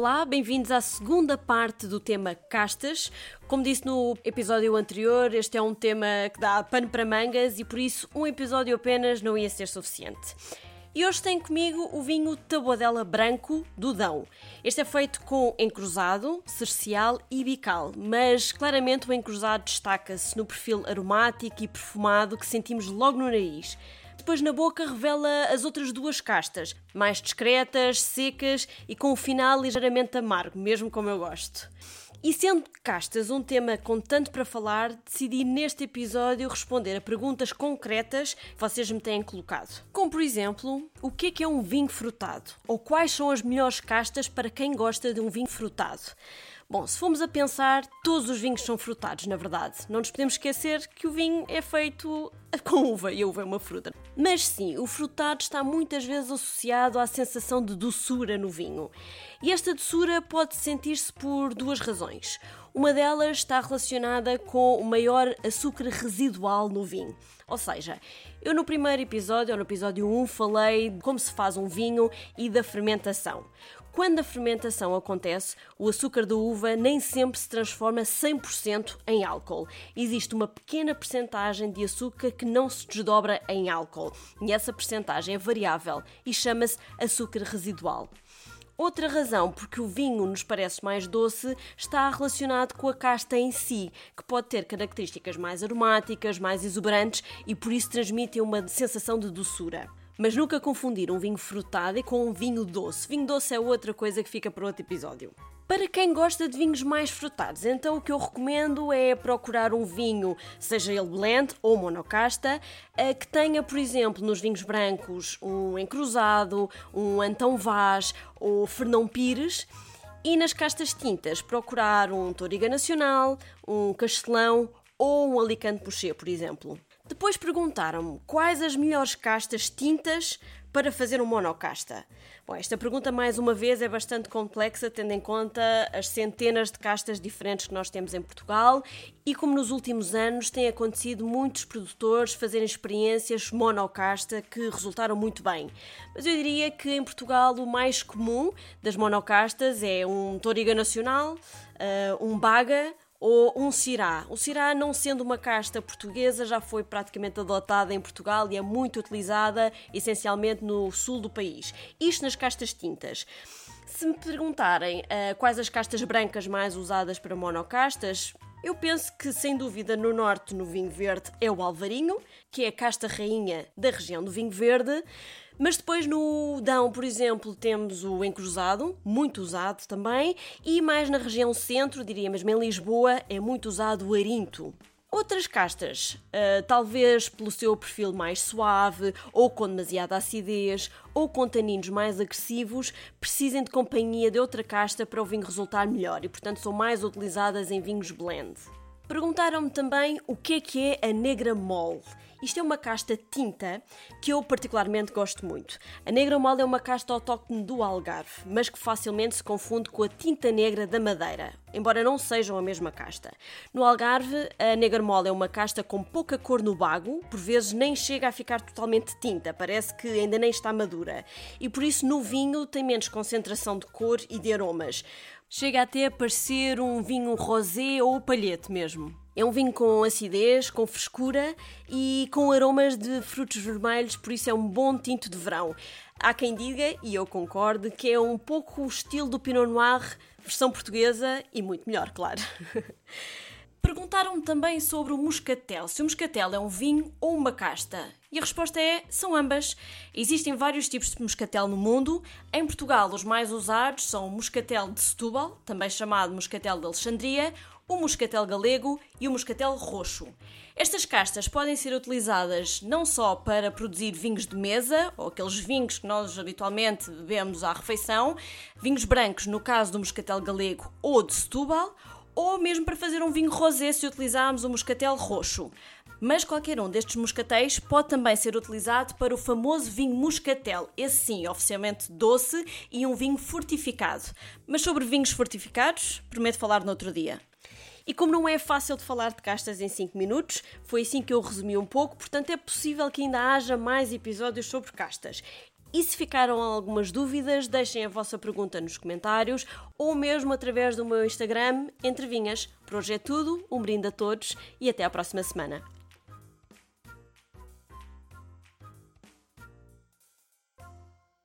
Olá, bem-vindos à segunda parte do tema castas. Como disse no episódio anterior, este é um tema que dá pano para mangas e por isso um episódio apenas não ia ser suficiente. E hoje tenho comigo o vinho Taboadela Branco do Dão. Este é feito com encruzado, cercial e bical, mas claramente o encruzado destaca-se no perfil aromático e perfumado que sentimos logo no nariz depois na boca revela as outras duas castas, mais discretas, secas e com o final ligeiramente amargo, mesmo como eu gosto. E sendo castas um tema com tanto para falar, decidi neste episódio responder a perguntas concretas que vocês me têm colocado. Como, por exemplo, o que é que é um vinho frutado? Ou quais são as melhores castas para quem gosta de um vinho frutado? Bom, se formos a pensar, todos os vinhos são frutados, na verdade. Não nos podemos esquecer que o vinho é feito com uva e a uva é uma fruta. Mas sim, o frutado está muitas vezes associado à sensação de doçura no vinho. E esta doçura pode sentir-se por duas razões. Uma delas está relacionada com o maior açúcar residual no vinho. Ou seja, eu no primeiro episódio, ou no episódio 1, falei de como se faz um vinho e da fermentação. Quando a fermentação acontece, o açúcar da uva nem sempre se transforma 100% em álcool. Existe uma pequena percentagem de açúcar que não se desdobra em álcool, e essa percentagem é variável e chama-se açúcar residual. Outra razão porque o vinho nos parece mais doce está relacionado com a casta em si, que pode ter características mais aromáticas, mais exuberantes e por isso transmitem uma sensação de doçura. Mas nunca confundir um vinho frutado com um vinho doce. Vinho doce é outra coisa que fica para outro episódio. Para quem gosta de vinhos mais frutados, então o que eu recomendo é procurar um vinho, seja ele blend ou monocasta, eh, que tenha, por exemplo, nos vinhos brancos um encruzado, um Antão Vaz ou Fernão Pires. E nas castas tintas, procurar um Toriga Nacional, um Castelão ou um Alicante Pouché, por exemplo. Depois perguntaram-me quais as melhores castas tintas para fazer um monocasta. Bom, esta pergunta, mais uma vez, é bastante complexa, tendo em conta as centenas de castas diferentes que nós temos em Portugal e como nos últimos anos tem acontecido muitos produtores fazerem experiências monocasta que resultaram muito bem. Mas eu diria que em Portugal o mais comum das monocastas é um Toriga Nacional, eh, um Baga ou um Cirá. O Cirá, não sendo uma casta portuguesa, já foi praticamente adotada em Portugal e é muito utilizada essencialmente no sul do país. Isto nas castas tintas. Se me perguntarem uh, quais as castas brancas mais usadas para monocastas, eu penso que, sem dúvida, no norte, no vinho verde, é o Alvarinho, que é a casta rainha da região do vinho verde. Mas depois no Dão, por exemplo, temos o encruzado, muito usado também, e mais na região centro, diria mesmo em Lisboa, é muito usado o arinto. Outras castas, uh, talvez pelo seu perfil mais suave, ou com demasiada acidez, ou com taninos mais agressivos, precisem de companhia de outra casta para o vinho resultar melhor e, portanto, são mais utilizadas em vinhos blend. Perguntaram-me também o que é que é a negra mole. Isto é uma casta tinta que eu particularmente gosto muito. A negra mole é uma casta autóctone do Algarve, mas que facilmente se confunde com a tinta negra da Madeira, embora não sejam a mesma casta. No Algarve, a negra mole é uma casta com pouca cor no bago, por vezes nem chega a ficar totalmente tinta, parece que ainda nem está madura, e por isso no vinho tem menos concentração de cor e de aromas. Chega até a parecer um vinho rosé ou palhete mesmo. É um vinho com acidez, com frescura e com aromas de frutos vermelhos, por isso é um bom tinto de verão. Há quem diga, e eu concordo, que é um pouco o estilo do Pinot Noir, versão portuguesa e muito melhor, claro. Perguntaram-me também sobre o moscatel, se o moscatel é um vinho ou uma casta. E a resposta é: são ambas. Existem vários tipos de moscatel no mundo. Em Portugal, os mais usados são o moscatel de Setúbal, também chamado moscatel de Alexandria, o moscatel galego e o moscatel roxo. Estas castas podem ser utilizadas não só para produzir vinhos de mesa, ou aqueles vinhos que nós habitualmente bebemos à refeição, vinhos brancos no caso do moscatel galego ou de Setúbal, ou mesmo para fazer um vinho rosé se utilizarmos o moscatel roxo. Mas qualquer um destes moscatéis pode também ser utilizado para o famoso vinho moscatel, esse sim, oficialmente doce e um vinho fortificado. Mas sobre vinhos fortificados, prometo falar no outro dia. E como não é fácil de falar de castas em 5 minutos, foi assim que eu resumi um pouco, portanto é possível que ainda haja mais episódios sobre castas. E se ficaram algumas dúvidas, deixem a vossa pergunta nos comentários ou mesmo através do meu Instagram, Entre Vinhas. Por hoje é tudo, um brinde a todos e até à próxima semana.